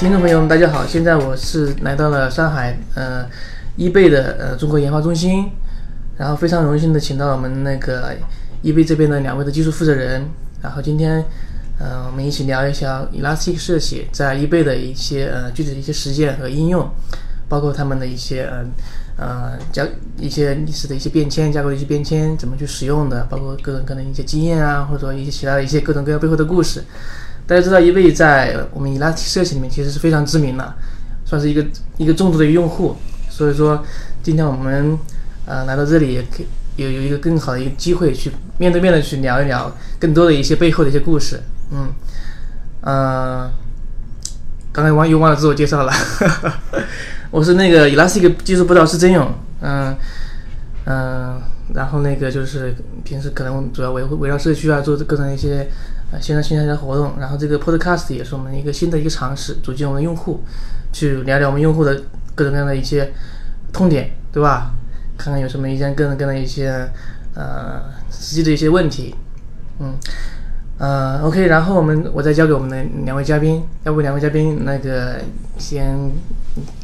听众朋友们，大家好！现在我是来到了上海，呃，易贝的呃中国研发中心，然后非常荣幸的请到了我们那个易贝这边的两位的技术负责人，然后今天，呃，我们一起聊一下 Elastic 设计在易贝的一些呃具体的一些实践和应用，包括他们的一些呃呃架一些历史的一些变迁，架构的一些变迁怎么去使用的，包括各种各样的一些经验啊，或者说一些其他的一些各种各样背后的故事。大家知道，一位在我们 Elastic 设计里面其实是非常知名的，算是一个一个重度的用户。所以说，今天我们呃来到这里，也可以有有一个更好的一个机会去面对面的去聊一聊更多的一些背后的一些故事。嗯，呃，刚才忘又忘了自我介绍了，我是那个 Elastic 技术部导师曾勇。嗯嗯，然后那个就是平时可能主要围围绕社区啊做各种一些。啊，线上线下的活动，然后这个 podcast 也是我们一个新的一个尝试，组建我们用户，去聊聊我们用户的各种各样的一些痛点，对吧？看看有什么一些各种各样的一些呃实际的一些问题，嗯，呃，OK，然后我们我再交给我们的两位嘉宾，要不两位嘉宾那个先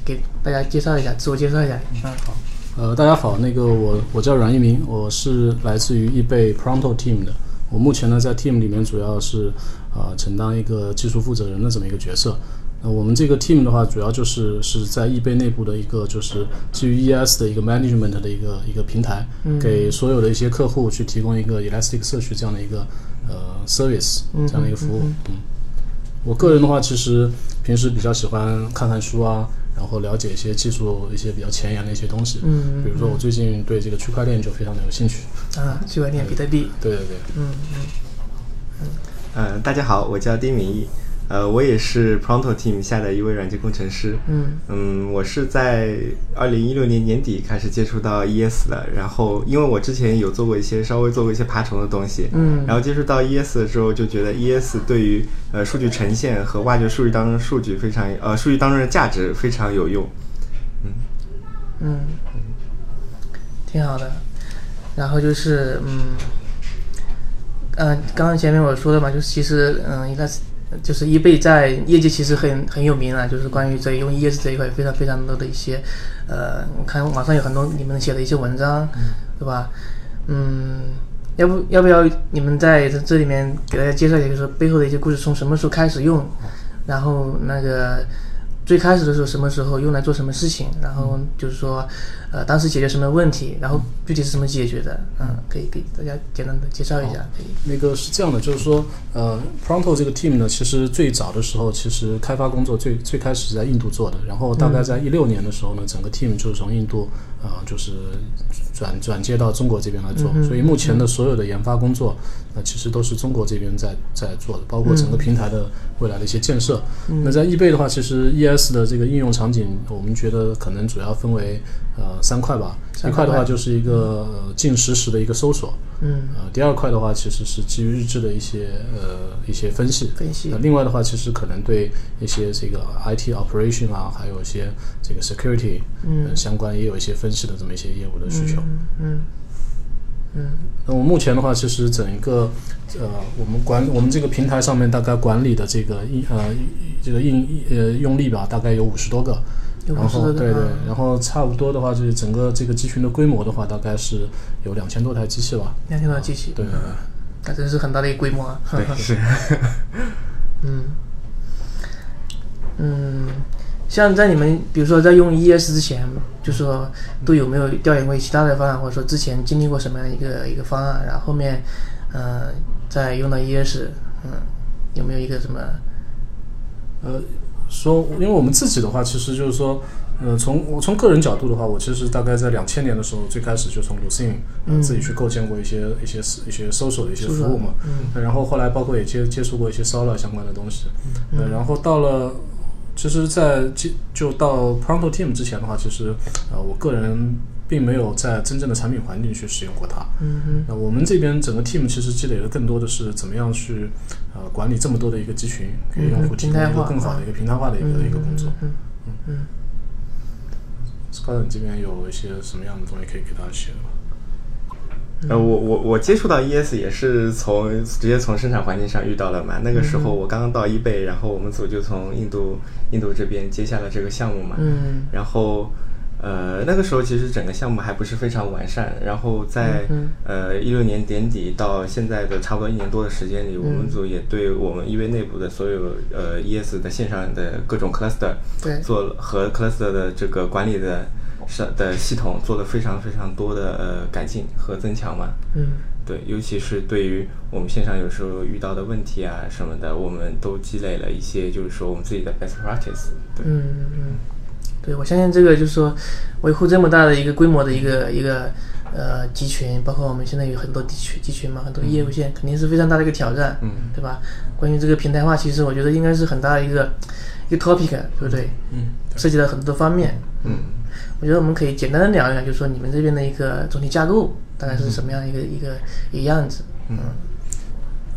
给大家介绍一下，自我介绍一下。嗯，好，呃，大家好，那个我我叫阮一鸣，我是来自于易贝 Pronto Team 的。我目前呢，在 team 里面主要是，呃，承担一个技术负责人的这么一个角色。那我们这个 team 的话，主要就是是在易贝内部的一个，就是基于 ES 的一个 management 的一个一个平台，给所有的一些客户去提供一个 Elastic 社区这样的一个呃 service 这样的一个服务。嗯，我个人的话，其实平时比较喜欢看看书啊。然后了解一些技术一些比较前沿的一些东西，嗯，比如说我最近对这个区块链就非常的有兴趣，啊，区块链、比特币，对对对，嗯嗯。嗯，呃，大家好，我叫丁明义。呃，我也是 Pronto Team 下的一位软件工程师。嗯嗯，我是在二零一六年年底开始接触到 ES 的，然后因为我之前有做过一些稍微做过一些爬虫的东西，嗯，然后接触到 ES 的时候，就觉得 ES 对于呃数据呈现和挖掘数据当中的数据非常呃数据当中的价值非常有用。嗯嗯，挺好的。然后就是嗯嗯，刚刚前面我说的嘛，就是其实嗯应该是。就是易贝在业界其实很很有名啊，就是关于这用 ES 这一块非常非常多的一些，呃，我看网上有很多你们写的一些文章，对吧？嗯，要不要不要你们在这里面给大家介绍一下，就是背后的一些故事，从什么时候开始用，然后那个。最开始的时候，什么时候用来做什么事情？然后就是说，呃，当时解决什么问题？然后具体是怎么解决的？嗯，可以给大家简单的介绍一下。可以。那个是这样的，就是说，呃，Pronto 这个 team 呢，其实最早的时候，其实开发工作最最开始是在印度做的。然后大概在一六年的时候呢，整个 team 就是从印度，呃，就是转转接到中国这边来做。所以目前的所有的研发工作，那其实都是中国这边在在做的，包括整个平台的未来的一些建设。那在易贝的话，其实 E S 的这个应用场景，我们觉得可能主要分为呃三块吧。一块的话就是一个近实时的一个搜索，嗯，呃，第二块的话其实是基于日志的一些呃一些分析。分析。另外的话，其实可能对一些这个 IT operation 啊，还有一些这个 security 嗯相关也有一些分析的这么一些业务的需求。嗯嗯。那我目前的话，其实整一个呃我们管我们这个平台上面大概管理的这个应呃。这个应呃用力吧，大概有五十多个，然后对对，然后差不多的话，就是整个这个集群的规模的话，大概是有两千多台机器吧。两千多台机器，对对对，那真是很大的一个规模啊。对 是。嗯嗯，像在你们比如说在用 ES 之前，就说都有没有调研过其他的方案，或者说之前经历过什么样一个一个方案，然后后面嗯再用到 ES，嗯有没有一个什么？呃，说，因为我们自己的话，其实就是说，呃，从我从个人角度的话，我其实大概在两千年的时候，最开始就从 Lucene 自己去构建过一些一些一些搜索的一些服务嘛，嗯，然后后来包括也接接触过一些 Solr 相关的东西，嗯，然后到了，其实，在就就到 Pronto Team 之前的话，其实，呃，我个人。并没有在真正的产品环境去使用过它。嗯哼。那我们这边整个 team 其实积累的更多的是怎么样去呃管理这么多的一个集群，给用户提供一个更好的一个平台化的一个一个工作。嗯嗯嗯。Scott 这边有一些什么样的东西可以给大家写的吗？呃，我我我接触到 ES 也是从直接从生产环境上遇到了嘛。那个时候我刚刚到易贝，然后我们组就从印度印度这边接下了这个项目嘛。嗯然后呃那个时候其实整个项目还不是非常完善，然后在、嗯呃一六年年底到现在的差不多一年多的时间里，我们组也对我们易贝内部的所有呃 ES 的线上的各种 cluster 对。做和 cluster 的这个管理的是的系统做了非常非常多的呃改进和增强嘛。嗯。对，尤其是对于我们线上有时候遇到的问题啊什么的，我们都积累了一些，就是说我们自己的 best practice。对，嗯嗯，对，我相信这个就是说维护这么大的一个规模的一个一个呃集群，包括我们现在有很多地区集群嘛，很多业务线，肯定是非常大的一个挑战，嗯对吧？关于这个平台化，其实我觉得应该是很大的一个一个 topic，对不对？嗯，涉及到很多方面。嗯我觉得我们可以简单的聊一聊，就是说你们这边的一个总体架构大概是什么样一个、一个一个样子？嗯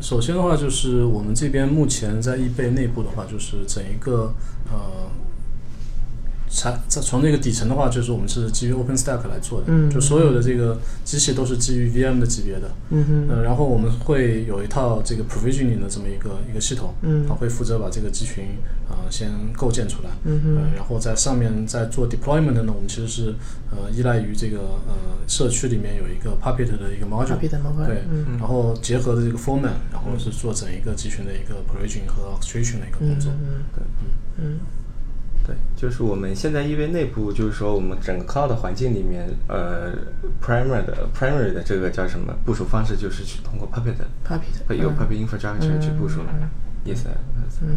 首先的话，就是我们这边目前在易贝内部的话，就是整一个呃，产在从这个底层的话，就是我们是基于 OpenStack 来做的，嗯就所有的这个机器都是基于 VM 的级别的。嗯哼呃，然后我们会有一套这个 provisioning 的这么一个一个系统，嗯。它会负责把这个集群啊、呃先构建出来，嗯哼呃，然后在上面在做 deployment 呢，我们其实是呃依赖于这个呃社区里面有一个 Puppet 的一个 module，对，嗯。然后结合的这个 format，然后是做整一个集群的一个 provisioning 和 orchestration 的一个工作，嗯嗯对，嗯对，就是我们现在因为内部就是说我们整个 cloud 环境里面，呃，primary 的 primary 的这个叫什么部署方式，就是去通过 Puppet，，Puppet，会有嗯。Puppet infrastructure 去部署了。Yes，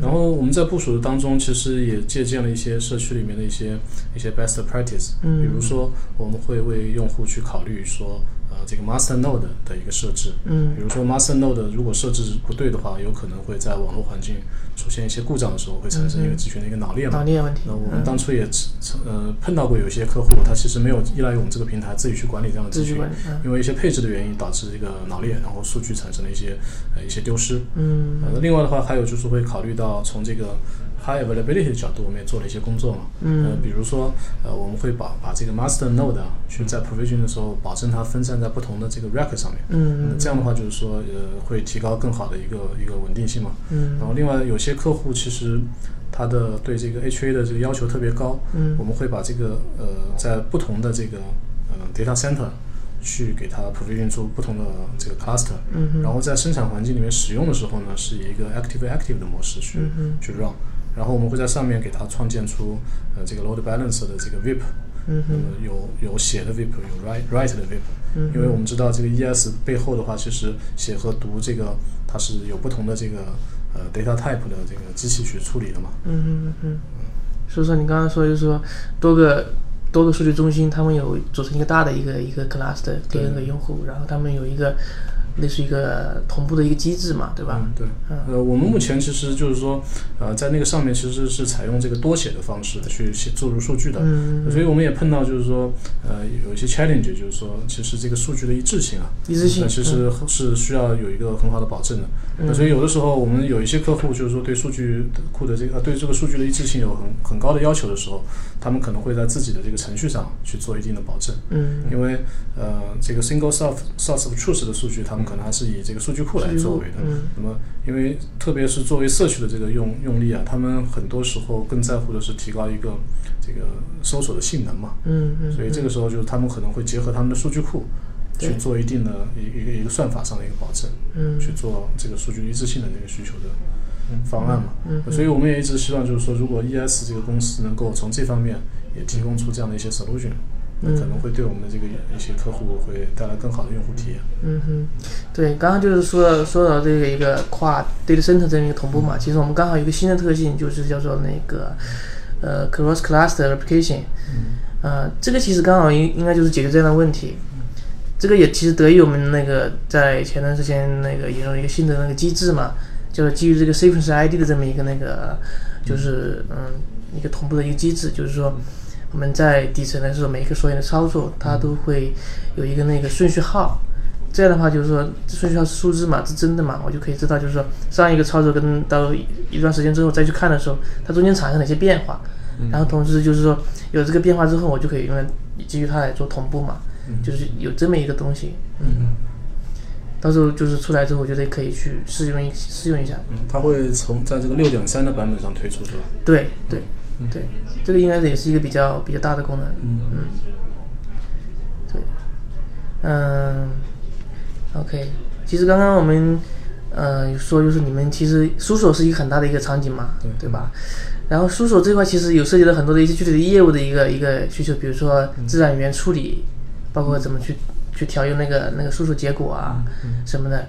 然后我们在部署的当中，其实也借鉴了一些社区里面的一些一些 best practice，嗯。比如说我们会为用户去考虑说，呃，这个 master node 的一个设置，嗯。比如说 master node 如果设置不对的话，有可能会在网络环境出现一些故障的时候，会产生一个集群的一个脑裂嘛。脑裂问题那我嗯们当初也呃碰到过有一些客户，他其实没有依赖于我们这个平台自己去管理这样的集群因为一些配置的原因导致这个脑裂，然后数据产生了一些呃一些丢失。嗯呃，另外的话，还有就是会考虑到从这个 high availability 的角度，我们也做了一些工作嘛。嗯。呃，比如说，呃，我们会把把这个 master node 啊，去在 provision 的时候，保证它分散在不同的这个 rack 上面。嗯那这样的话，就是说，呃，会提高更好的一个一个稳定性嘛。嗯。然后，另外有些客户其实他的对这个 HA 的这个要求特别高，嗯。我们会把这个呃在不同的这个呃 data center 去给它 provision 出不同的这个 cluster，嗯然后在生产环境里面使用的时候呢，是以一个 active active 的模式去、嗯去 run，然后我们会在上面给它创建出呃这个 load balancer 的这个 VIP，嗯有有写的 VIP，有 write write 的 VIP，、嗯因为我们知道这个 ES 背后的话，其实写和读这个它是有不同的这个呃 data type 的这个机器去处理的嘛。嗯嗯嗯嗯。所以说你刚刚说就是说多个多个数据中心，他们有组成一个大的一个一个 cluster 给那个用户，然后他们有一个类似于一个同步的一个机制嘛，对吧？嗯，对。呃，我们目前其实就是说，呃，在那个上面其实是采用这个多写的方式去写注入数据的。嗯所以我们也碰到就是说，呃，有一些 challenge，就是说，其实这个数据的一致性啊，一致性那其实是需要有一个很好的保证的。那所以有的时候我们有一些客户就是说对数据库的这个呃对这个数据的一致性有很很高的要求的时候，他们可能会在自己的这个程序上去做一定的保证。嗯因为呃，这个 single source source of truth 的数据，他们可能还是以这个数据库来作为的。嗯那么，因为特别是作为社区的这个用用力啊，他们很多时候更在乎的是提高一个这个搜索的性能嘛。嗯嗯，所以这个时候就是他们可能会结合他们的数据库去做一定的一一个一个算法上的一个保证，嗯去做这个数据一致性的这个需求的方案嘛。嗯所以我们也一直希望就是说，如果 ES 这个公司能够从这方面也提供出这样的一些 solution，那嗯。可能会对我们的这个一些客户会带来更好的用户体验。嗯哼，对，刚刚就是说到说到这个一个跨 data center 这样一个同步嘛，其实我们刚好有一个新的特性，就是叫做那个呃 cross cluster replication，呃，这个其实刚好应应该就是解决这样的问题。这个也其实得益于我们那个在前段时间那个引入一个新的那个机制嘛，就是基于这个 sequence ID 的这么一个那个，就是嗯一个同步的一个机制，就是说我们在底层的时候，每一个所有的操作它都会有一个那个顺序号。这样的话，就是说顺序号是数字嘛，是真的嘛，我就可以知道，就是说上一个操作跟到一一段时间之后再去看的时候，它中间产生哪些变化，然后同时就是说有这个变化之后，我就可以用来基于它来做同步嘛。就是有这么一个东西，嗯，到时候就是出来之后，我觉得可以去试用一试用一下。嗯，它会从在这个六点三的版本上推出是吧？对对对，这个应该也是一个比较比较大的功能，嗯。嗯，对，嗯，OK，其实刚刚我们呃说就是你们其实搜索是一个很大的一个场景嘛，对。对吧？然后搜索这块其实有涉及到很多的一些具体的业务的一个一个需求，比如说自然语言处理，包括怎么去去调用那个那个搜索结果啊什么的，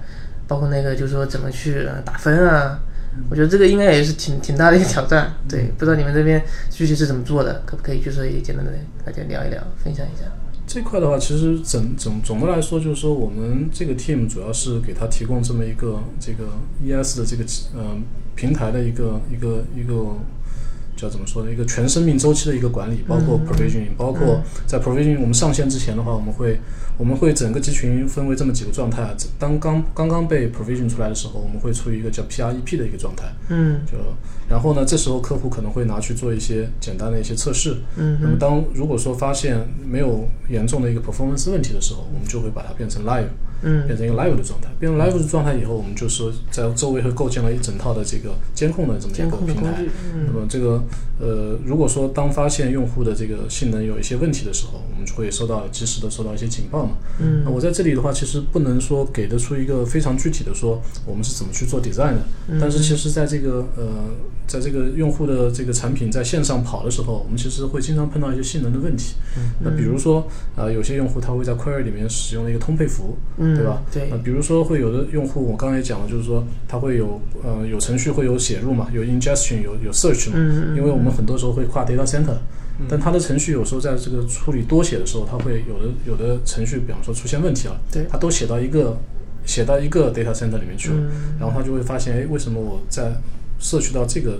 包括那个就是说怎么去呃打分啊，我觉得这个应该也是挺挺大的一个挑战。对，不知道你们这边具体是怎么做的，可不可以就是也简单的大家聊一聊，分享一下？这块的话，其实整整总的来说，就是说我们这个 team 主要是给他提供这么一个这个 ES 的这个呃平台的一个一个一个叫怎么说呢？一个全生命周期的一个管理，包括 provisioning，包括在 provisioning 我们上线之前的话，我们会我们会整个集群分为这么几个状态啊。当刚刚刚被 provision 出来的时候，我们会处于一个叫 PREP 的一个状态，嗯，就然后呢，这时候客户可能会拿去做一些简单的一些测试，嗯那么当如果说发现没有严重的一个 performance 问题的时候，我们就会把它变成 live，嗯。变成一个 live 的状态。变成 live 的状态以后，我们就说在周围会构建了一整套的这个监控的这么一个平台那么这个呃，如果说当发现用户的这个性能有一些问题的时候，我们就会收到及时的收到一些警报嘛。嗯。那我在这里的话，其实不能说给得出一个非常具体的说我们是怎么去做 design 的，嗯。但是其实在这个呃，在这个用户的这个产品在线上跑的时候，我们其实会经常碰到一些性能的问题。那比如说呃，有些用户他会在 query 里面使用了一个通配符，嗯对吧？对。呃，比如说会有的用户，我刚才也讲了，就是说它会有呃有程序会有写入嘛，有 ingestion，有有 search 嘛，嗯嗯因为我们很多时候会跨 data center，、但它的程序有时候在这个处理多写的时候，它会有的有的程序，比方说出现问题了，对。它都写到一个写到一个 data center 里面去了，嗯。然后它就会发现，哎，为什么我在摄取到这个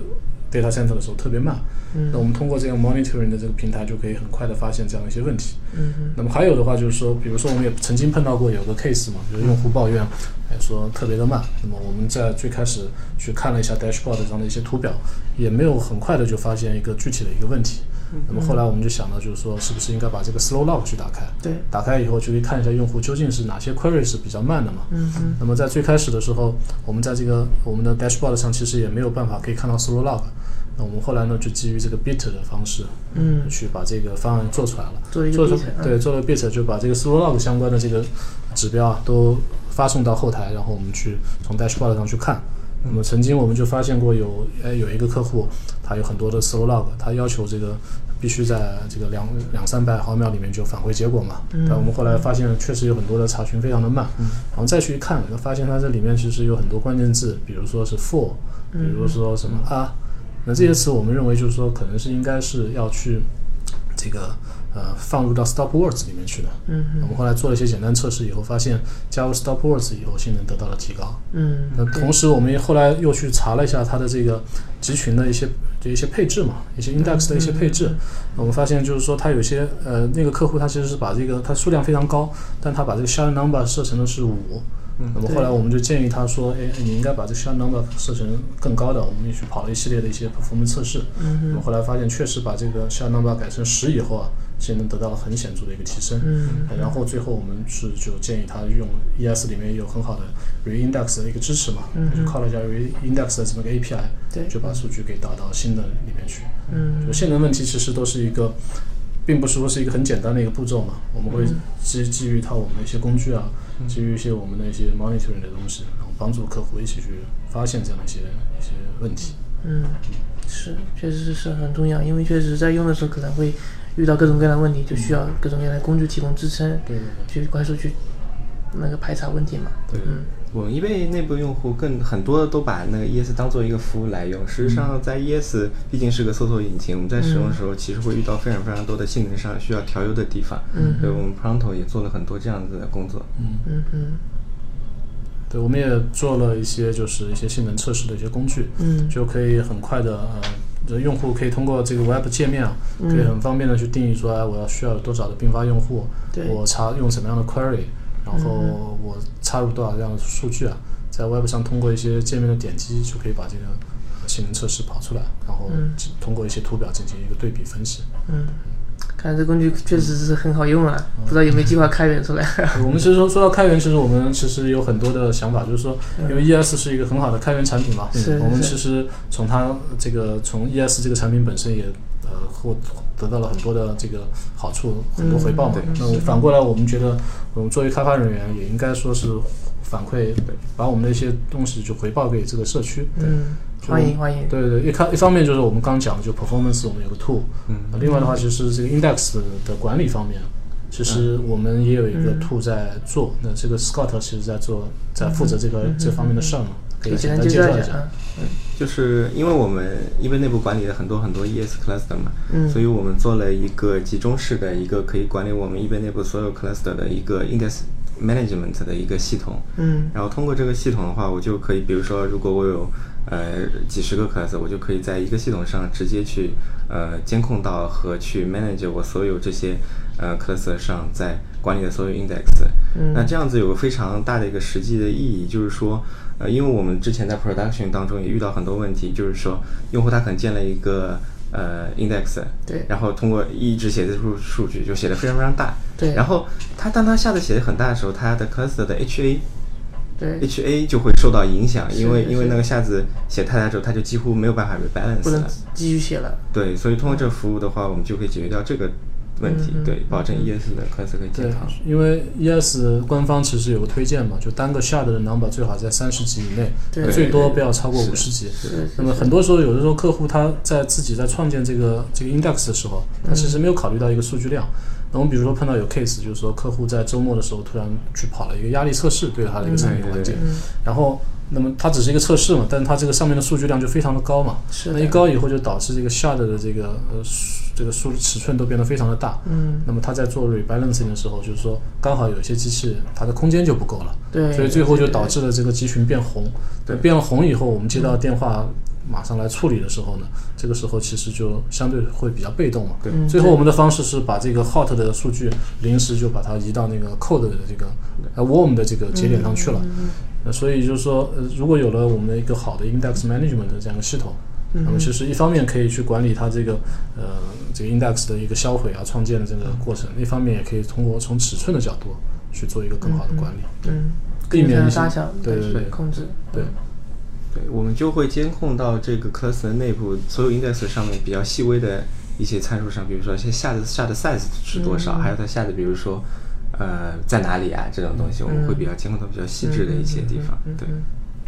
data center 的时候特别慢？嗯那我们通过这个 monitoring 的这个平台，就可以很快的发现这样一些问题。嗯那么还有的话就是说，比如说我们也曾经碰到过有个 case 嘛，就是用户抱怨，哎说特别的慢。那么我们在最开始去看了一下 dashboard 上的一些图表，也没有很快的就发现一个具体的一个问题。那么后来我们就想到，就是说是不是应该把这个 slow log 去打开？对，打开以后就可以看一下用户究竟是哪些 query 是比较慢的嘛。嗯嗯那么在最开始的时候，我们在这个我们的 dashboard 上其实也没有办法可以看到 slow log。那我们后来呢，就基于这个 bit 的方式，嗯，去把这个方案做出来了。做对，做了 bit 就把这个 slow log 相关的这个指标啊都发送到后台，然后我们去从 dashboard 上去看。那么曾经我们就发现过有哎有一个客户，他有很多的 slow log，他要求这个必须在这个两两三百毫秒里面就返回结果嘛。嗯。但我们后来发现确实有很多的查询非常的慢，然后再去一看，就发现它这里面其实有很多关键字，比如说是 for，比如说什么啊，那这些词我们认为就是说可能是应该是要去这个呃放入到 stop words 里面去的。嗯我们后来做了一些简单测试以后，发现加入 stop words 以后性能得到了提高。嗯，那同时我们也后来又去查了一下它的这个集群的一些就一些配置嘛，一些 index 的一些配置，我们发现就是说它有些呃那个客户他其实是把这个它数量非常高，但他把这个 shard number 设成的是五。那么后来我们就建议他说，哎，你应该把这个 shard number 设成更高的。我们也去跑了一系列的一些 performance 测试。那么后来发现，确实把这个 shard number 改成十以后啊，性能得到了很显著的一个提升。嗯然后最后我们是就建议他用 ES 里面也有很好的 reindex 的一个支持嘛，就靠了一下 reindex 的这么个 API，对就把数据给导到新的里面去。嗯就性能问题其实都是一个，并不是说是一个很简单的一个步骤嘛，我们会嗯基基于一套我们的一些工具啊，基于一些我们的一些 monitoring 的东西，然后帮助客户一起去发现这样的一些一些问题。嗯，是，确实是很重要，因为确实在用的时候可能会遇到各种各样的问题，就需要各种各样的工具提供支撑，对对对。去快速去那个排查问题嘛。对嗯我们 eBay 内部用户更很多都把那个 ES 当做一个服务来用。实际上，在 ES 毕竟是个搜索引擎，我们在使用的时候其实会遇到非常非常多的性能上需要调优的地方。嗯。所以我们 Pronto 也做了很多这样子的工作。嗯嗯嗯。对，我们也做了一些就是一些性能测试的一些工具，嗯。就可以很快的呃，这用户可以通过这个 Web 界面啊，可以很方便的去定义出来，我要需要有多少的并发用户，对。我查用什么样的 query，然后我插入多少这样的数据啊，在 Web 上通过一些界面的点击就可以把这个呃性能测试跑出来，然后嗯。通过一些图表进行一个对比分析。嗯，看来这工具确实是很好用啊，不知道有没有计划开源出来？我们其实说说到开源，其实我们其实有很多的想法，就是说，因为 ES 是一个很好的开源产品嘛，嗯我们其实从它这个从 ES 这个产品本身也呃获得到了很多的这个好处，很多回报嘛。嗯那反过来，我们觉得我们作为开发人员，也应该说是反馈，把我们的一些东西就回报给这个社区。嗯，欢迎欢迎。对对对，一开一方面就是我们刚讲的，就 performance 我们有个 tool，嗯呃另外的话就是这个 index 的管理方面，其实我们也有一个 tool 在做。那这个 Scott 其实在做，在负责这个这方面的事儿嘛，可以可以简简单介绍一下。单介绍一下啊。就是因为我们易贝内部管理了很多很多 ES cluster 嘛，嗯所以我们做了一个集中式的一个可以管理我们易贝内部所有 cluster 的一个 index management 的一个系统。嗯然后通过这个系统的话，我就可以，比如说，如果我有呃几十个 cluster，我就可以在一个系统上直接去呃监控到和去 manage 我所有这些呃 cluster 上在管理的所有 index。嗯那这样子有个非常大的一个实际的意义，就是说，呃，因为我们之前在 production 当中也遇到很多问题，就是说，用户他可能建了一个呃 index，对然后通过一直写字数数据就写的非常非常大，对然后他当他下次写的很大的时候，他的 cluster 的 HA 对，HA 就会受到影响，因为因为那个下子写太大之后，它就几乎没有办法 rebalance 不能了。继续写了。对，所以通过这个服务的话，我们就可以解决掉这个问题，对，保证 ES 的 cluster 可以健对康。，因为 ES 官方其实有个推荐嘛，就单个 shard 的 number 最好在三十级以内，对。最多不要超过五十级。那么很多时候，有的时候客户他在自己在创建这个这个 index 的时候，他其实没有考虑到一个数据量。那我们比如说碰到有 case，就是说客户在周末的时候突然去跑了一个压力测试，对他的一个产品环境，嗯然后那么它只是一个测试嘛，但是它这个上面的数据量就非常的高嘛，是那一高以后就导致这个 shard 的这个呃数这个数尺寸都变得非常的大。嗯，那么它在做 rebalancing 的时候，就是说刚好有一些机器它的空间就不够了，对，所以最后就导致了这个集群变红。对变了红以后，我们接到电话马上来处理的时候呢，这个时候其实就相对会比较被动嘛。对嗯最后我们的方式是把这个 hot 的数据临时就把它移到那个 cold 的这个呃 warm 的这个节点上去了。那所以就是说，呃，如果有了我们的一个好的 index management 的这样一个系统，那么其实一方面可以去管理它这个呃这个 index 的一个销毁啊、创建的这个过程，一方面也可以通过从尺寸的角度去做一个更好的管理，嗯，避免一些大小对对对控制。对。对，我们就会监控到这个 cluster 内部所有 index 上面比较细微的一些参数上，比如说现下的下的 size 是多少，还有它下的比如说呃在哪里啊这种东西，我们会比较监控到比较细致的一些地方。对，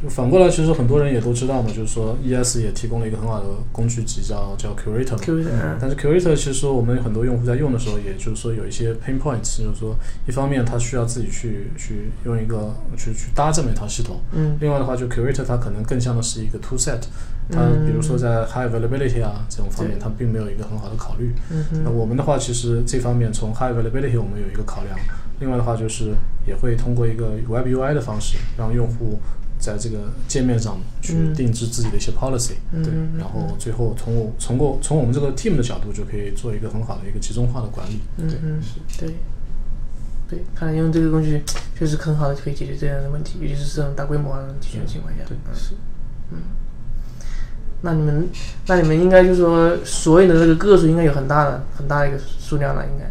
就反过来，其实很多人也都知道嘛，就是说 ES 也提供了一个很好的工具集叫叫 Curator 嗯。但是 Curator 其实我们很多用户在用的时候，也就是说有一些 pain points，就是说一方面它需要自己去去用一个去去搭这么一套系统，嗯。另外的话就 Curator 它可能更像的是一个 tool set，它嗯比如说在 high availability 啊这种方面，它并没有一个很好的考虑。嗯那我们的话，其实这方面从 high availability 我们有一个考量，另外的话就是也会通过一个 Web UI 的方式，让用户在这个界面上去嗯定制自己的一些 policy，、对，然后最后从我从过从我们这个 team 的角度就可以做一个很好的一个集中化的管理。嗯嗯对对，看来用这个工具确实很好的可以解决这样的问题，尤其是这种大规模的集群情况下。对是嗯。那你们，那你们应该就是说，所有的这个个数应该有很大的很大的一个数量了，应该。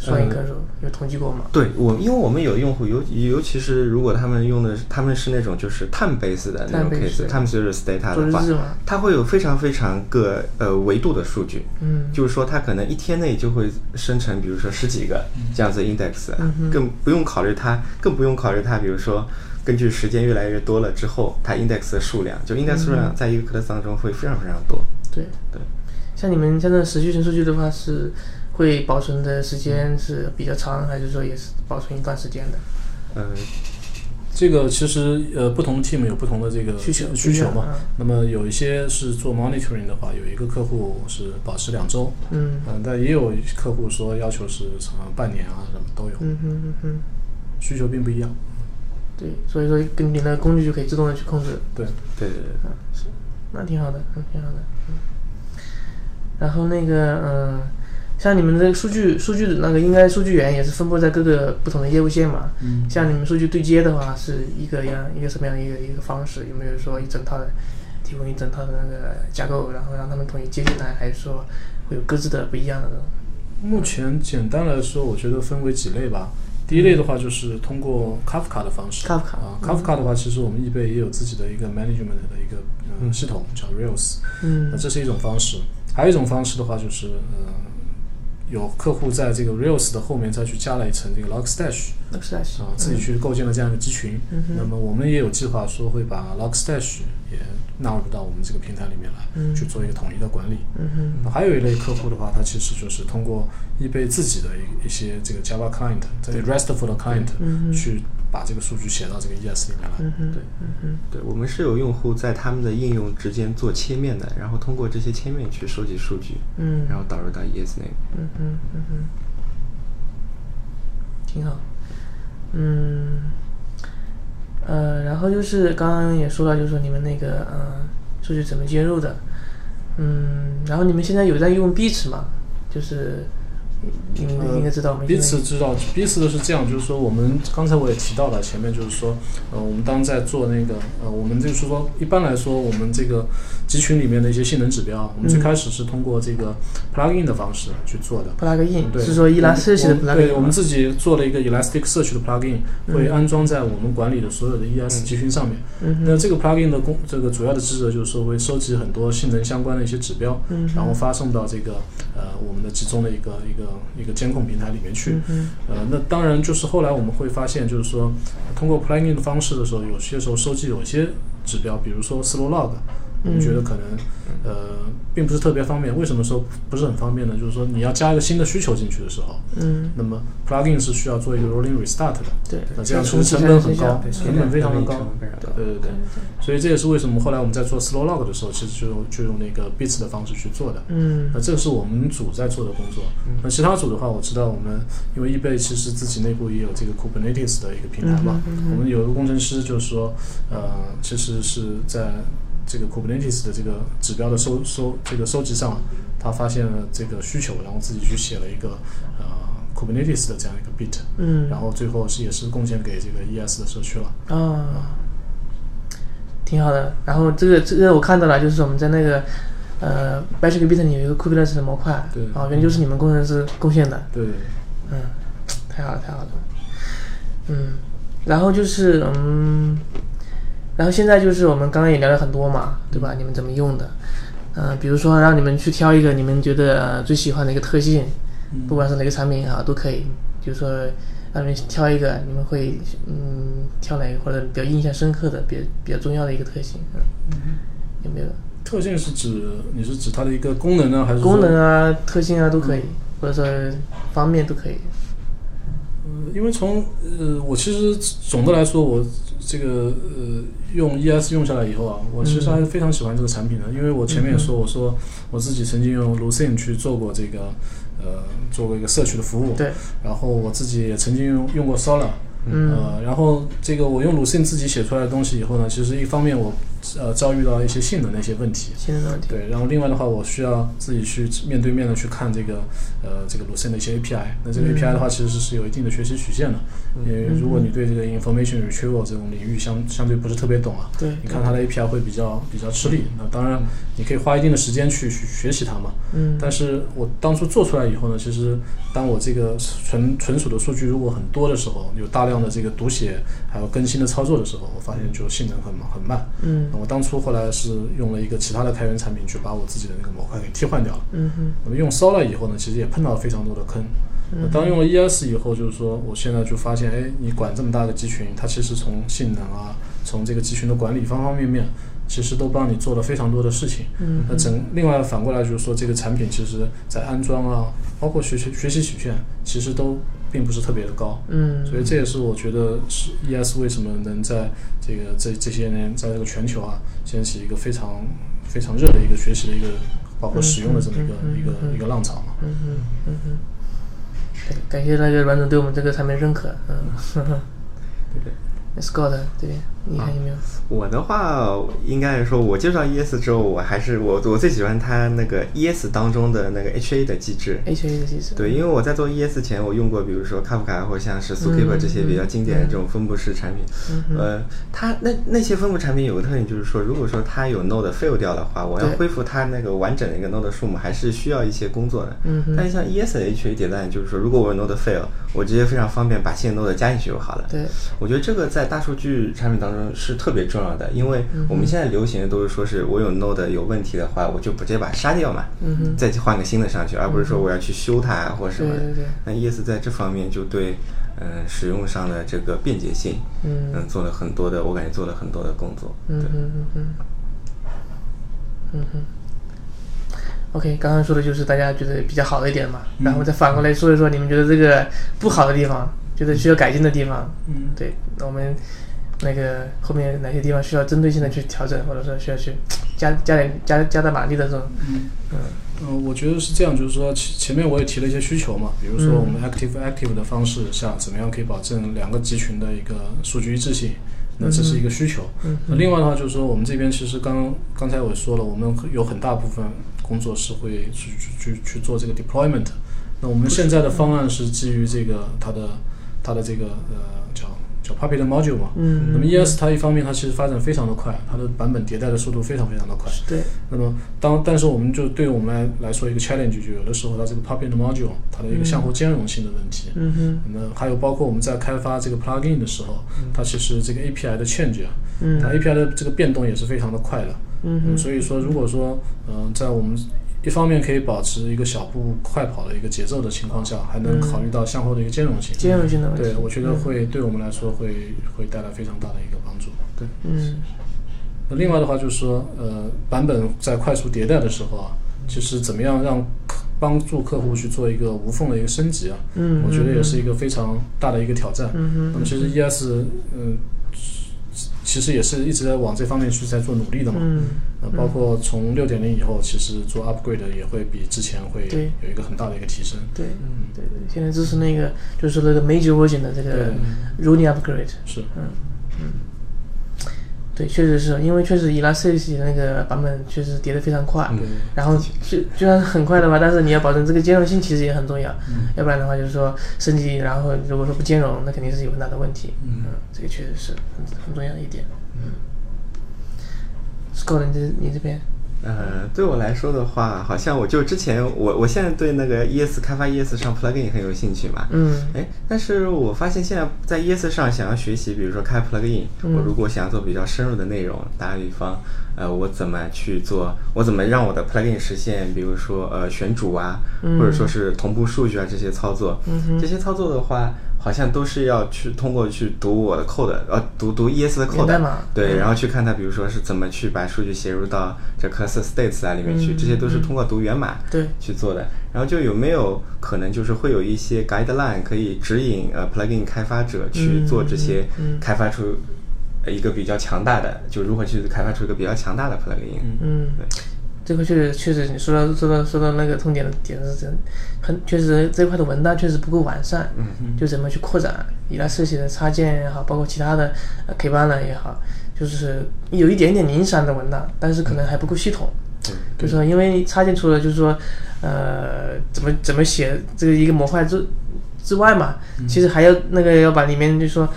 所以个数有统计过吗？对我，因为我们有用户，尤尤其是如果他们用的是他们是那种就是 time base 的那种 based case，time series data 的话它会有非常非常个呃维度的数据。嗯就是说，它可能一天内就会生成，比如说十几个这样子 index，、嗯更不用考虑它，更不用考虑它，比如说根据时间越来越多了之后，它 index 的数量，就 index 数量在一个 class 当中会非常非常多。对对。像你们现在时序存数据的话，是会保存的时间是比较长，还是说也是保存一段时间的？呃，这个其实呃不同的 team 有不同的这个需求需求嘛嗯。那么有一些是做 monitoring 的话，有一个客户是保持两周，嗯嗯，但也有客户说要求是什么半年啊，什么都有，嗯哼嗯哼，需求并不一样。对，所以说根据那个工具就可以自动的去控制，对，对对对，那挺好的，嗯，挺好的，嗯。然后那个嗯，像你们这个数据数据的那个应该数据源也是分布在各个不同的业务线嘛？嗯像你们数据对接的话，是一个样一个什么样的一个一个方式？有没有说一整套的提供一整套的那个架构，然后让他们统一接进来，还是说会有各自的不一样的？目前简单来说，我觉得分为几类吧。第一类的话就是通过 Kafka 的方式 Kafka 啊，Kafka 的话，其实我们易贝也有自己的一个 management 的一个嗯系统叫 Rails，嗯那这是一种方式。还有一种方式的话，就是呃，有客户在这个 Rails 的后面再去加了一层这个 Logstash，Logstash 啊，自己去构建了这样一个集群。嗯。那么我们也有计划说会把 Logstash 也纳入到我们这个平台里面来，嗯。去做一个统一的管理。嗯哼。那还有一类客户的话，他其实就是通过易贝自己的一一些这个 Java client，这个 RESTful 的 client，、去把这个数据写到这个 ES 里面来。嗯哼对嗯哼对，我们是有用户在他们的应用之间做切面的，然后通过这些切面去收集数据，嗯然后导入到 ES 内。嗯哼嗯哼，挺好。嗯，呃，然后就是刚刚也说到，就是说你们那个呃数据怎么接入的，嗯，然后你们现在有在用 Beats 吗？就是你们应该知道，彼此知道，彼此的是这样，就是说我们刚才我也提到了，前面就是说，呃，我们当在做那个，呃，我们就是说，一般来说，我们这个集群里面的一些性能指标，我们最嗯开始是通过这个 plugin 的方式去做的。plugin 对，是说伊拉设计的我们 plugin 对，我们自己做了一个 Elasticsearch 的 plugin，会嗯安装在我们管理的所有的 ES 集群上面。嗯。那这个 plugin 的工，这个主要的职责就是说会收集很多性能相关的一些指标，嗯然后发送到这个呃我们的集中的一个一个一个监控平台里面去。嗯呃，那当然就是后来我们会发现，就是说通过 planning 的方式的时候，有些时候收集有些指标，比如说 slow log，我们觉得可能呃并不是特别方便。为什么说不是很方便呢？就是说你要加一个新的需求进去的时候，嗯那么 plugin 是需要做一个 rolling restart 的。对，那这样其实成本很高，成本非常的高。对对对，所以这也是为什么后来我们在做 slow log 的时候，其实就用就用那个 bits 的方式去做的。嗯那这个是我们组在做的工作。那其他组的话，我知道我们因为易贝其实自己内部也有这个 Kubernetes 的一个平台嘛，我们有一个工程师就是说，呃，其实是在这个 Kubernetes 的这个指标的收收这个收集上，他发现了这个需求，然后自己去写了一个呃 Kubernetes 的这样一个 bit，嗯，然后最后是也是贡献给这个 ES 的社区了。啊，挺好的。然后这个这个我看到了，就是我们在那个呃 Basic Bit 里有一个 Kubernetes 的模块，对啊，原来就是你们工程师贡献的，对对对。嗯，太好了太好了，嗯，然后就是嗯，然后现在就是我们刚刚也聊了很多嘛，对吧？你们怎么用的？嗯、比如说让你们去挑一个你们觉得、呃、最喜欢的一个特性，不管是哪个产品也好，都可以。就是说让你们挑一个，你们会嗯挑哪个或者比较印象深刻的、比较比较重要的一个特性，嗯，有没有？特性是指你是指它的一个功能呢，还是功能啊、特性啊都可以，或者说方面都可以。呃因为从呃，我其实总的来说，我这个呃用 ES 用下来以后啊，我其实还是非常喜欢这个产品的，因为我前面也说，我说我自己曾经用 Lucene 去做过这个呃做过一个社区的服务，对，然后我自己也曾经用用过 Solar，嗯。呃，然后这个我用 Lucene 自己写出来的东西以后呢，其实一方面我呃遭遇到一些性能的一些问题，新的问题。对，然后另外的话，我需要自己去面对面的去看这个呃这个 Lucene 的一些 API。那这个嗯 API 的话，其实是有一定的学习曲线的。因为如果你对这个 information retrieval 这种领域相相对不是特别懂啊，对你看它的 API 会比较比较吃力。那当然，你可以花一定的时间去去学习它嘛。嗯但是我当初做出来以后呢，其实当我这个存存储的数据如果很多的时候，有大量的这个读写还有更新的操作的时候，我发现就性能很很慢。嗯那我当初后来是用了一个其他的开源产品去把我自己的那个模块给替换掉了。嗯哼那么用 Solar 以后呢，其实也碰到了非常多的坑。嗯当用了 ES 以后，就是说我现在就发现，哎，你管这么大的集群，它其实从性能啊，从这个集群的管理方方面面，其实都帮你做了非常多的事情。嗯那整另外反过来就是说，这个产品其实在安装啊，包括学习学习曲线，其实都并不是特别的高。嗯，所以这也是我觉得是 ES 为什么能在这个这这些年在这个全球啊掀起一个非常非常热的一个学习的一个包括使用的这么一个、嗯嗯嗯一个嗯一个浪潮嘛。嗯嗯嗯嗯，对，感谢大家阮总对我们这个产品认可，嗯，对对。Scott 对，你还有没有？我的话，应该来说，我介绍 ES 之后，我还是我我最喜欢它那个 ES 当中的那个 HA 的机制。HA 的机制。对，因为我在做 ES 前，我用过，比如说卡夫卡或像是 Zookeeper 这些比较经典的这种分布式产品。呃，它那那些分布产品有个特点，就是说，如果说它有 node fail 掉的话，我要恢复它那个完整的一个 node 数目，还是需要一些工作的。嗯但是像 ES 的 HA 迭代，就是说，如果我有 node fail，我直接非常方便把新的 node 加进去就好了。对，我觉得这个在大数据产品当中是特别重要的，因为我们现在流行的都是说是我有 Node 有问题的话，我就直接把它杀掉嘛，嗯哼再换个新的上去，而不是说我要去修它啊或者什么的。对对对那 ES 在这方面就对嗯、呃使用上的这个便捷性，嗯做了很多的，我感觉做了很多的工作。嗯哼嗯哼，嗯哼。OK，刚刚说的就是大家觉得比较好的一点嘛，然后再反过来说一说你们觉得这个不好的地方，觉得需要改进的地方。嗯对，那我们那个后面哪些地方需要针对性的去调整，或者说需要去加加点加加大马力的这种，嗯嗯嗯，我觉得是这样，就是说前前面我也提了一些需求嘛，比如说我们 active active 的方式下，怎么样可以保证两个集群的一个数据一致性？那这是一个需求。嗯那另外的话就是说，我们这边其实刚刚才我也说了，我们有很大部分工作是会去去去去做这个 deployment。那我们现在的方案是基于这个它的它的这个呃叫叫 Puppet module 嘛。嗯那么 ES 它一方面它其实发展非常的快，它的版本迭代的速度非常非常的快。对，那么当但是我们就对我们来来说一个 challenge，就有的时候它这个 Puppet module 它的一个相互兼容性的问题。嗯哼，那么还有包括我们在开发这个 plugin 的时候，它其实这个 API 的 change 啊，嗯它 API 的这个变动也是非常的快的。嗯哼，所以说如果说嗯、在我们一方面可以保持一个小步快跑的一个节奏的情况下，还能考虑到向后的一个兼容性。兼容性的问题。对，我觉得会对我们来说会会带来非常大的一个帮助。对。嗯那另外的话就是说，呃，版本在快速迭代的时候啊，其实怎么样让客帮助客户去做一个无缝的一个升级啊，嗯，我觉得也是一个非常大的一个挑战。嗯哼那么其实 ES，嗯、其实也是一直在往这方面去在做努力的嘛。嗯那包括从六点零以后，其实做 upgrade 也会比之前会有一个很大的一个提升。对嗯对对，现在支持那个就是那个 major version 的这个 running upgrade。是，对，确实是因为确实 Elasticsearch 那个版本确实叠得非常快，对。然后就就算很快的话，但是你要保证这个兼容性其实也很重要，要不然的话就是说升级，然后如果说不兼容，那肯定是有很大的问题。嗯。这个确实是很很重要的一点。嗯，Scott，你这你这边，呃，对我来说的话，好像我就之前我我现在对那个 ES 开发 ES 上 plugin 很有兴趣嘛。嗯哎，但是我发现现在在 ES 上想要学习，比如说开 plugin，、嗯我如果想要做比较深入的内容，打个比方，呃，我怎么去做？我怎么让我的 plugin 实现，比如说呃选主啊，嗯或者说是同步数据啊这些操作？嗯这些操作的话，好像都是要去通过去读我的 code，呃，读读 ES 的 code，对，嗯。然后去看它，比如说是怎么去把数据写入到这 cluster states 啊里面去，嗯这些都是通过读源码对。去做的。然后就有没有可能就是会有一些 guideline 可以指引呃 plugin 开发者去做这些开发出呃一个比较强大的，就如何去开发出一个比较强大的 plugin。嗯，这块确实确实，你说到说到说到那个痛点的点是真，很确实这块的文档确实不够完善，嗯就怎么去扩展，以它设计的插件也好，包括其他的呃 K 班呢也好，就是有一点点零散的文档，但是可能还不够系统。对就是说，因为插件除了就是说，呃，怎么怎么写这个一个模块之之外嘛，其实还要那个要把里面就是说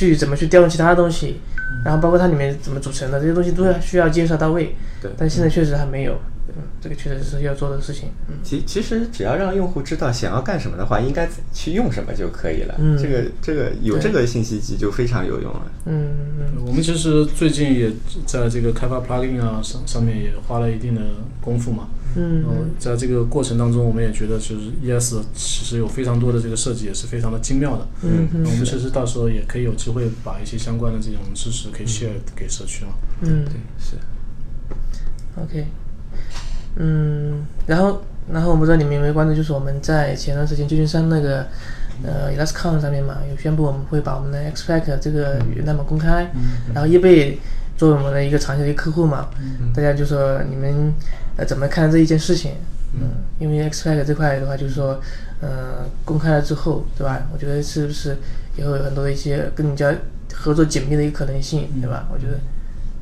具体怎么去调用其他的东西，然后包括它里面怎么组成的这些东西都要需要介绍到位。对但现在确实还没有，嗯，这个确实是要做的事情。嗯其其实只要让用户知道想要干什么的话，应该去用什么就可以了。嗯这个这个有这个信息集就非常有用了。嗯嗯我们其实最近也在这个开发 plugin 啊上上面也花了一定的功夫嘛。嗯然后在这个过程当中，我们也觉得就是 ES 其实有非常多的这个设计也是非常的精妙的。嗯那我们嗯其实到时候也可以有机会把一些相关的这种知识可以 share 给社区嘛。嗯对，是。，OK，嗯，然后然后我不知道你们有没有关注，就是我们在前段时间旧金山那个呃 ElasCon 上面嘛，有宣布我们会把我们的 Xpack 这个源代码公开，然后易贝作为我们的一个长期的一个客户嘛，大家就说你们呃怎么看这一件事情？嗯，因为 Xpack 这块的话，就是说，呃，公开了之后，对吧？我觉得是不是以后有很多的一些更加合作紧密的一个可能性，对吧？我觉得，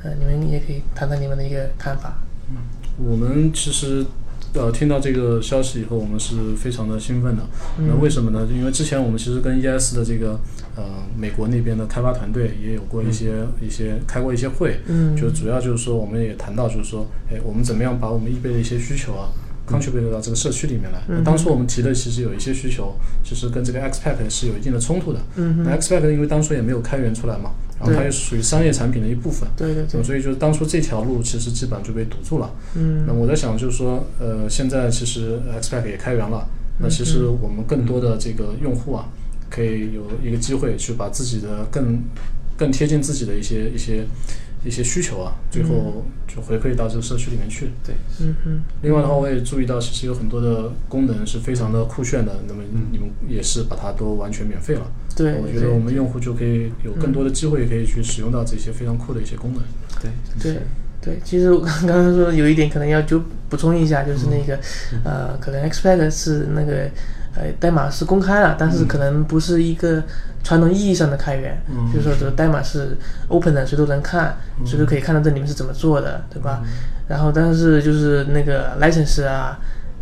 呃，你们也可以谈谈你们的一个看法。嗯我们其实呃听到这个消息以后，我们是非常的兴奋的。那为什么呢？因为之前我们其实跟 ES 的这个呃美国那边的开发团队也有过一些、一些开过一些会，嗯。就主要就是说我们也谈到就是说，哎，我们怎么样把我们易贝的一些需求啊。contribute 到这个社区里面来。嗯当初我们提的其实有一些需求，其实跟这个 Xpack 是有一定的冲突的。嗯那 Xpack 因为当初也没有开源出来嘛，然后它对又是属于商业产品的一部分，对对对，所以就是当初这条路其实基本上就被堵住了。嗯。那我在想，就是说，呃，现在其实 Xpack 也开源了，那其嗯实我们更多的这个用户啊，可以有一个机会去把自己的更更贴近自己的一些一些一些需求啊，最后就回馈到这个社区里面去。对，嗯嗯另外的话，我也注意到，其实有很多的功能是非常的酷炫的，那么你们也是把它都完全免费了。对。我觉得我们用户就可以有更嗯多的机会可以去使用到这些非常酷的一些功能。对，对对，其实我刚刚刚说有一点可能要就补充一下，就是那个、呃，可能 Xpack 是那个呃代码是公开了，但是可能不是一个传统意义上的开源，嗯就是说这个代码是 open 的，谁都能看，谁都可以看到这里面是怎么做的，对吧？然后但是就是那个 license 啊。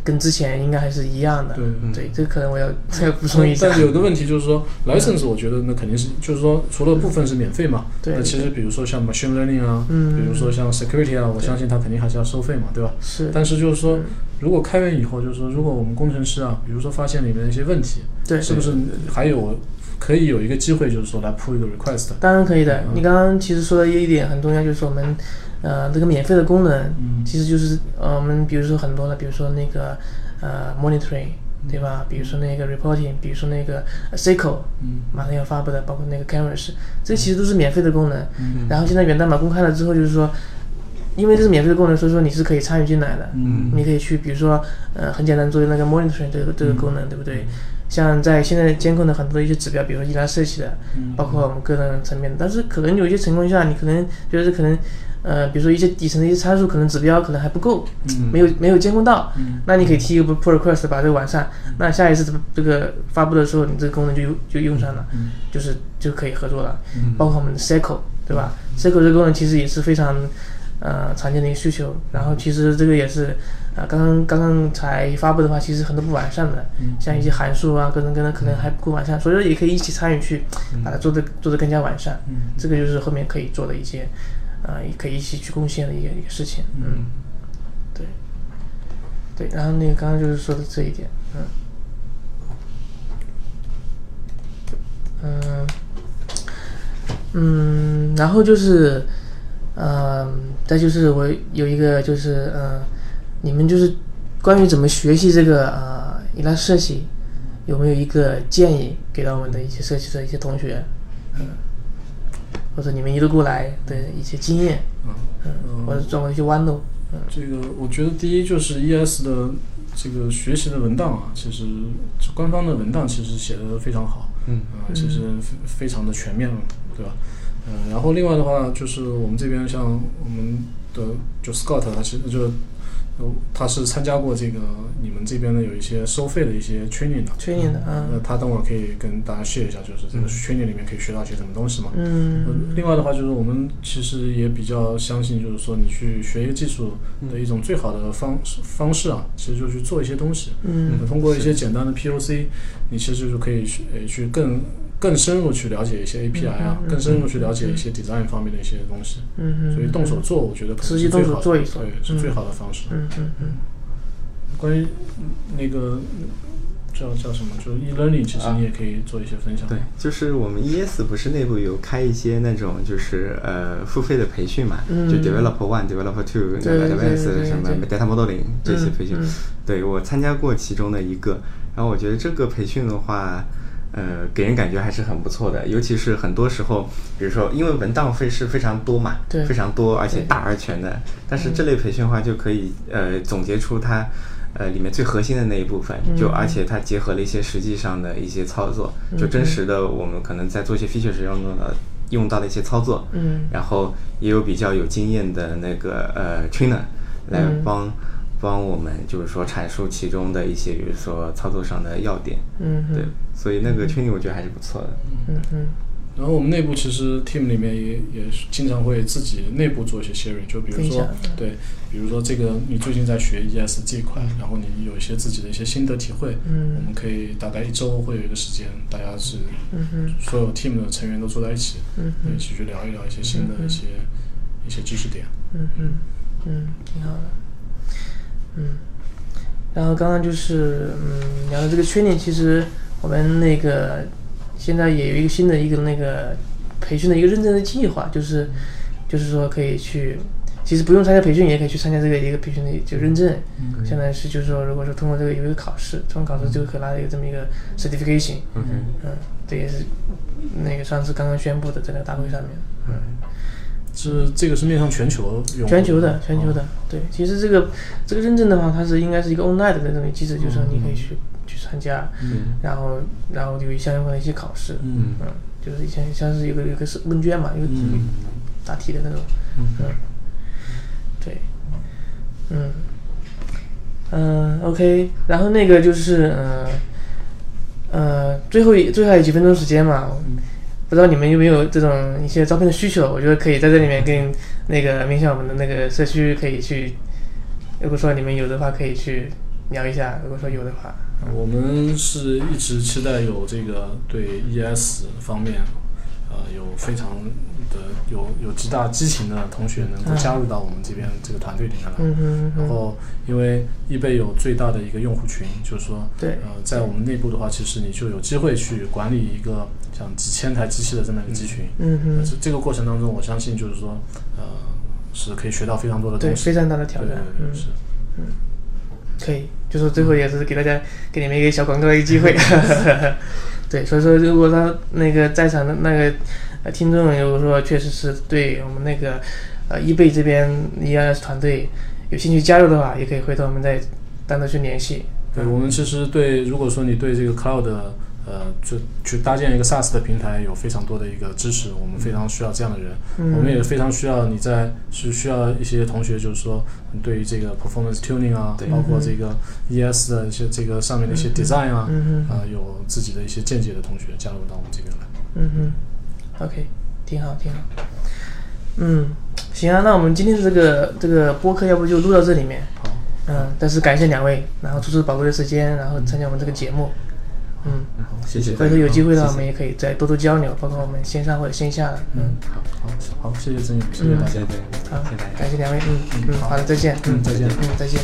跟之前应该还是一样的，对对，这个可能我要再补充一下。但有个问题就是说，license 我觉得那肯定是，就是说除了部分是免费嘛，对。那其实比如说像 machine learning 啊，嗯。比如说像 security 啊，我相信它肯定还是要收费嘛，对吧？是，但是就是说，如果开源以后，就是说，如果我们工程师啊，比如说发现里面的一些问题，对，是不是还有可以有一个机会，就是说来 pull 一个 request？当然可以的。嗯你刚刚其实说的一点很重要，就是说我们，呃，这个免费的功能，嗯其实就是呃，我们比如说很多的，比如说那个呃 monitoring，对吧？比如说那个 reporting，比如说那个 SQL，嗯马上要发布的，包括那个 Canvas，这其实都是免费的功能。嗯然后现在源代码公开了之后，就是说，因为这是免费的功能，所以说你是可以参与进来的。嗯你可以去，比如说，呃，很简单做那个 monitoring 这个这个功能，对不对？像在现在监控的很多一些指标，比如说依赖设计的，包括我们个人层面的，但是可能有一些情况下，你可能觉得可能，呃，比如说一些底层的一些参数，可能指标可能还不够，嗯。没有没有监控到，嗯。那你可以提一个 pull request 把这个完善，那下一次这个发布的时候，你这个功能就用就用上了，嗯。就是就可以合作了，嗯。包括我们的 SQL，对吧？SQL 这个功能其实也是非常呃常见的一个需求，然后其实这个也是啊、刚刚刚刚才发布的话，其实很多不完善的，嗯像一些函数啊，各种各样的可能还不够完善，所以说也可以一起参与去把它做的做得更加完善，嗯。这个就是后面可以做的一些啊、也可以一起去贡献的一个一个事情，嗯对，对，然后那个刚刚就是说的这一点，嗯，嗯，嗯，然后就是，嗯，再就是我有一个就是，嗯，你们就是关于怎么学习这个呃伊拉设计，有没有一个建议给到我们的一些设计的一些同学，嗯，或者你们一路过来的一些经验，嗯嗯，或者转过一些弯路，嗯。这个我觉得第一就是 ES 的这个学习的文档啊，其实官方的文档其实写的非常好，嗯。啊，其实非非常的全面，对吧？嗯，然后另外的话就是我们这边像我们的就 Scott 他其实就呃他是参加过这个你们这边的有一些收费的一些 training 的，training 的，那嗯他等会儿可以跟大家 share 一下，就是这个 training 里面可以学到些什么东西嘛。嗯。呃另外的话，就是我们其实也比较相信，就是说你去学一个技术的一种最好的方式方式啊，其实就去做一些东西。嗯。通过一些简单的 POC，你其实就是可以去呃去更更深入去了解一些 API 啊，更深入去了解一些 design 方面的一些东西。嗯嗯，所以动手做，我觉得可能实际动是最好的，手做一做对，是最好的方式。嗯嗯嗯关于嗯那个叫叫什么，就是 e-learning，其实你也可以做一些分享。对，就是我们 ES 不是内部有开一些那种就是呃付费的培训嘛，嗯就 Developer One、Developer Two、对对对 Advanced 什么对 Data Modeling 这些培训嗯嗯，对我参加过其中的一个，然后我觉得这个培训的话。呃，给人感觉还是很不错的，尤其是很多时候，比如说，因为文档费是非常多嘛，对。非常多，而且大而全的。但是这类培训的话，就可以呃总结出它呃里面最核心的那一部分，就嗯而且它结合了一些实际上的一些操作，就真实的我们可能在做一些 feature 时用到的用到的一些操作，嗯。然后也有比较有经验的那个呃 trainer 来嗯。帮、帮我们，就是说阐述其中的一些，比如说操作上的要点，嗯对，所以那个 training 我觉得还是不错的。嗯嗯，然后我们内部其实 team 里面也也是经常会自己内部做一些 sharing，就比如说对，比如说这个你最近在学 ES 这一块，然后你有一些自己的一些心得体会，嗯。我们可以大概一周会有一个时间，大家是嗯哼。所有 team 的成员都坐在一起，嗯哼。一起去聊一聊一些新的一些一些知识点。嗯嗯嗯，挺好的。嗯，然后刚刚就是嗯聊的这个圈里，其实我们那个现在也有一个新的一个那个培训的一个认证的计划，就是就是说可以去，其实不用参加培训也可以去参加这个一个培训的就认证，相当于是就是说如果说通过这个有一个考试，通过考试就可以拿到一个这么一个 certification，嗯嗯，这也是那个上次刚刚宣布的在那个大会上面，嗯。是这个是面向全球用全球的，全球的，对。其实这个这个认证的话，它是应该是一个 online 的那种机制，就是说你可以去去参加，嗯。然后然后有一相关的一些考试，嗯。嗯，就是以前像是有个有个是问卷嘛，有个嗯。答题的那种，嗯。嗯，对，嗯，嗯，OK，然后那个就是嗯呃，最后一最后还有几分钟时间嘛，不知道你们有没有这种一些招聘的需求？我觉得可以在这里面跟那个面向我们的那个社区可以去，如果说你们有的话，可以去聊一下；如果说有的话，我们是一直期待有这个对 ES 方面，呃，有非常的有有极大激情的同学能够加入到我们这边这个团队里面来。嗯然后，因为易贝有最大的一个用户群，就是说，对呃，在我们内部的话，其实你就有机会去管理一个像几千台机器的这么一个集群。嗯这这个过程当中，我相信就是说，呃，是可以学到非常多的对，东西。非常大的挑对战，嗯对对，是。可以，就是最后也是给大家给你们一个小广告的一个机会。对，所以说如果他那个在场的那个呃听众，如果说确实是对我们那个呃易贝这边 ES 团队有兴趣加入的话，也可以回头我们再单独去联系。对我们其实对，如果说你对这个 cloud 呃，就去搭建一个 SaaS 的平台有非常多的一个支持，我们非常需要这样的人。嗯我们也非常需要你在是需要一些同学，就是说你对于这个 performance tuning 啊，包括这个 ES 的一些这个上面的一些 design 啊，啊、有自己的一些见解的同学加入到我们这边来。嗯哼，OK，挺好，挺好。嗯，行啊，那我们今天的这个这个播客，要不就录到这里面。好，嗯，但是感谢两位，然后抽出宝贵的时间，然后参加我们这个节目。嗯，谢谢。回头有机会的话，我们也可以再多多交流，包括我们线上或者线下的。嗯，好好好，谢谢曾宇，谢谢大家。谢谢，好。感谢两位。嗯嗯，好的，再见。嗯，再见。嗯，再见。